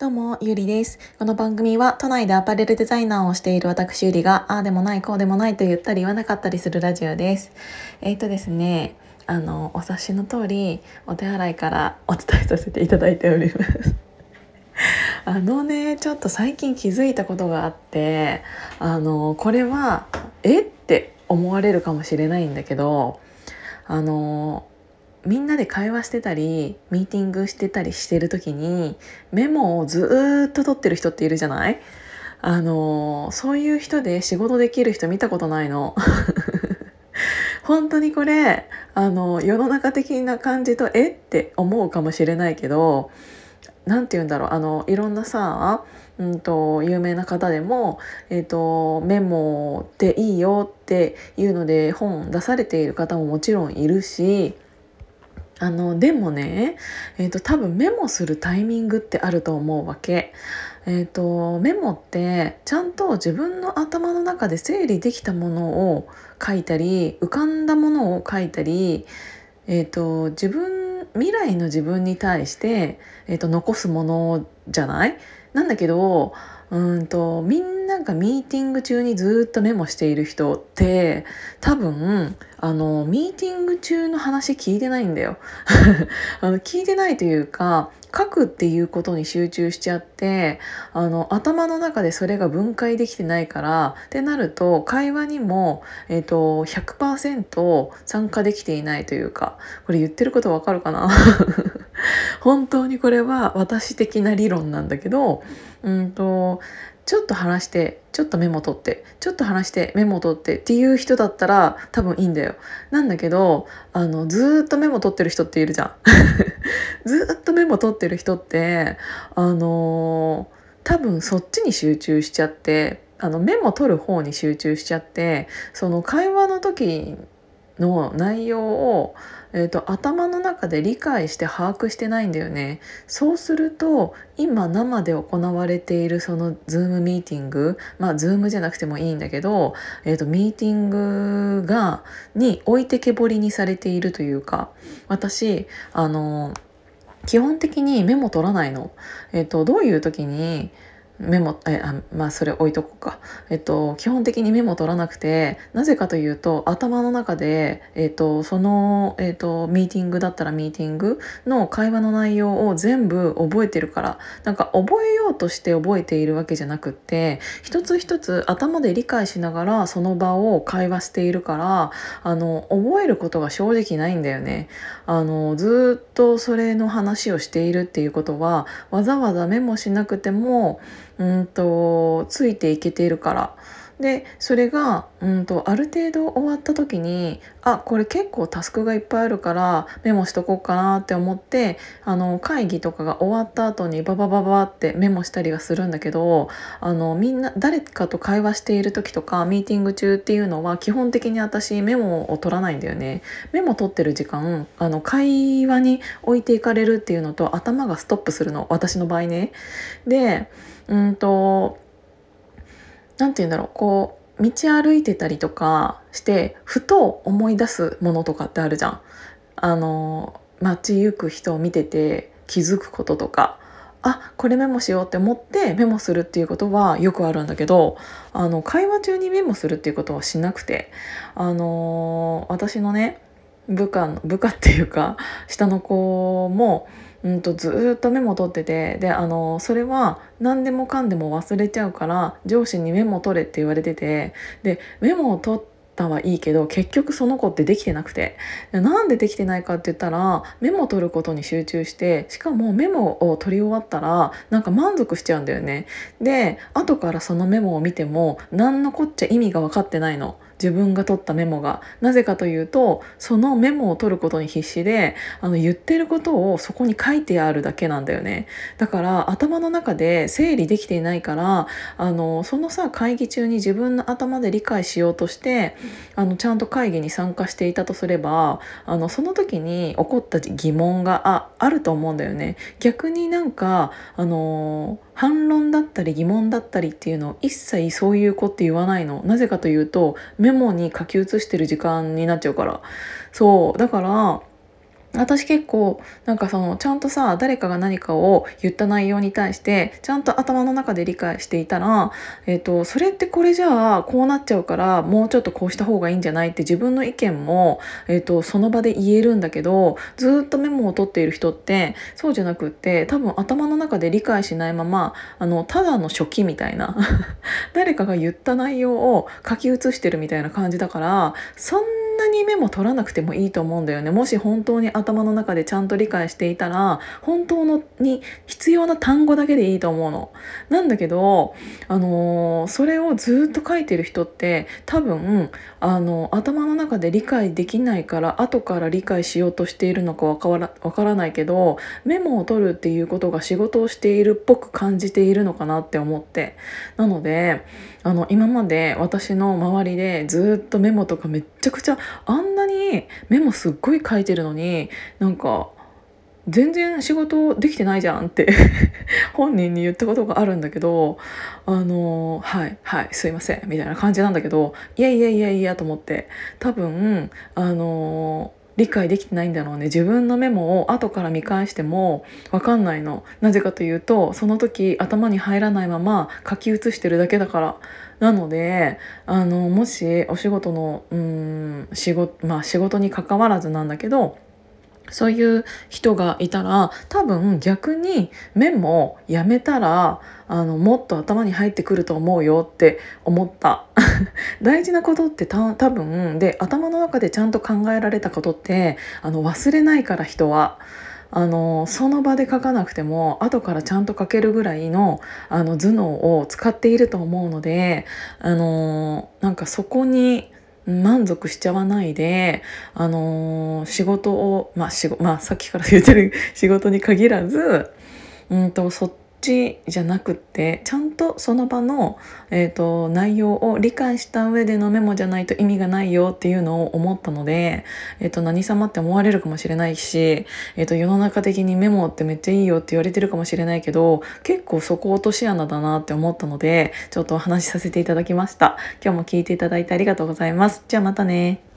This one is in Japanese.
どうも、ゆりです。この番組は都内でアパレルデザイナーをしている私ゆりが、ああでもない、こうでもないと言ったり言わなかったりするラジオです。えっ、ー、とですね、あの、お察しの通り、お手洗いから お伝えさせていただいております。あのね、ちょっと最近気づいたことがあって、あの、これは、えって思われるかもしれないんだけど、あの、みんなで会話してたりミーティングしてたりしてる時にメモをずっと取ってる人っているじゃない？あのそういう人で仕事できる人見たことないの。本当にこれあの世の中的な感じとえって思うかもしれないけど何て言うんだろう？あのいろんなさうんと有名な方でも、えーと、メモっていいよっていうので本出されている方ももちろんいるしあのでもね、えーと、多分メモするタイミングってあると思うわけ。えーと、メモってちゃんと自分の頭の中で整理できたものを書いたり浮かんだものを書いたり、えーと、自分未来の自分に対して、えー、と残すものじゃない？なんだけどうんとみんながミーティング中にずっとメモしている人って多分あのミーティング中の話聞いてないんだよ。あの聞いてないというか書くっていうことに集中しちゃってあの頭の中でそれが分解できてないからってなると会話にも、えーと、100%参加できていないというかこれ言ってることわかるかな？本当にこれは私的な理論なんだけどうんとちょっと話してちょっとメモ取ってちょっと話してメモ取ってっていう人だったら多分いいんだよ。なんだけどあのずっとメモ取ってる人っているじゃん。ずっとメモ取ってる人ってあの多分そっちに集中しちゃってあのメモ取る方に集中しちゃってその会話の時の内容をえーと、頭の中で理解して把握してないんだよねそうすると今生で行われているそのズームミーティングまあズームじゃなくてもいいんだけど、えーと、ミーティングがに置いてけぼりにされているというか私あの基本的にメモ取らないの。えーとどういう時にメモえあまあそれ置いとこうか、えっと、基本的にメモ取らなくてなぜかというと頭の中で、えっと、その、えっと、ミーティングだったらミーティングの会話の内容を全部覚えてるからなんか覚えようとして覚えているわけじゃなくって一つ一つ頭で理解しながらその場を会話しているからあの覚えることが正直ないんだよね。あのずっとそれの話をしているっていうことはわざわざメモしなくてもうんとついていけているから。でそれがうんとある程度終わった時にあこれ結構タスクがいっぱいあるからメモしとこうかなって思ってあの会議とかが終わった後にババババってメモしたりはするんだけどあのみんな誰かと会話している時とかミーティング中っていうのは基本的に私メモを取らないんだよね。メモ取ってる時間あの会話に置いていかれるっていうのと頭がストップするの私の場合ね。でうんと何て言うんだろう。こう道歩いてたりとかしてふと思い出すものとかってあるじゃん。あの街行く人を見てて気づくこととか。あこれメモしようって思ってメモするっていうことはよくあるんだけどあの会話中にメモするっていうことはしなくて。あの私のね部下の部下っていうか 下の子もうんとずっとメモ取っててであのそれは何でもかんでも忘れちゃうから上司にメモ取れって言われててでメモを取ったはいいけど結局その子ってできてなくてなんでできてないかって言ったらメモ取ることに集中してしかもメモを取り終わったらなんか満足しちゃうんだよねで後からそのメモを見ても何のこっちゃ意味が分かってないの。自分が取ったメモが。なぜかというとそのメモを取ることに必死であの言ってることをそこに書いてあるだけなんだよね。だから頭の中で整理できていないからあのそのさ会議中に自分の頭で理解しようとしてあのちゃんと会議に参加していたとすればあのその時に起こった疑問がああると思うんだよね。逆になんかあの反論だったり疑問だったりっていうのを一切そういう子って言わないの。なぜかというとメモに書き写してる時間になっちゃうから。そう。だから私結構なんかそのちゃんとさ誰かが何かを言った内容に対してちゃんと頭の中で理解していたら、えーと、それってこれじゃあこうなっちゃうからもうちょっとこうした方がいいんじゃないって自分の意見も、えーと、その場で言えるんだけどずっとメモを取っている人ってそうじゃなくって多分頭の中で理解しないままあのただの書記みたいな 誰かが言った内容を書き写してるみたいな感じだからそんななにメモ取らなくてもいいと思うんだよねもし本当に頭の中でちゃんと理解していたら本当のに必要な単語だけでいいと思うの。なんだけど、あのー、それをずっと書いてる人って多分、あの頭の中で理解できないから後から理解しようとしているのかわからわからないけどメモを取るっていうことが仕事をしているっぽく感じているのかなって思ってなのであの今まで私の周りでずっとメモとかめっちゃくちゃあんなにメモすっごい書いてるのになんか全然仕事できてないじゃんって 本人に言ったことがあるんだけどあのはいはいすいませんみたいな感じなんだけどいやいやいやいやと思って多分あの理解できてないんだろうね。自分のメモを後から見返しても分かんないの。なぜかというとその時頭に入らないまま書き写してるだけだから。なのであのもしお仕事のうん仕事まあ仕事に関わらずなんだけどそういう人がいたら多分逆にメモやめたらあのもっと頭に入ってくると思うよって思った 大事なことって多分で頭の中でちゃんと考えられたことってあの忘れないから人は。あのその場で書かなくても後からちゃんと書けるぐらいのあの頭脳を使っていると思うのであのなんかそこに満足しちゃわないで、あのー、仕事を、まあ、しまあ、さっきから言ってる仕事に限らず、うんと、そっちじゃなくってちゃんとその場の、えーと、内容を理解した上でのメモじゃないと意味がないよっていうのを思ったので、えーと、何様って思われるかもしれないし、えーと、世の中的にメモってめっちゃいいよって言われてるかもしれないけど結構そこ落とし穴だなって思ったのでちょっとお話しさせていただきました。今日も聞いていただいてありがとうございます。じゃあまたね。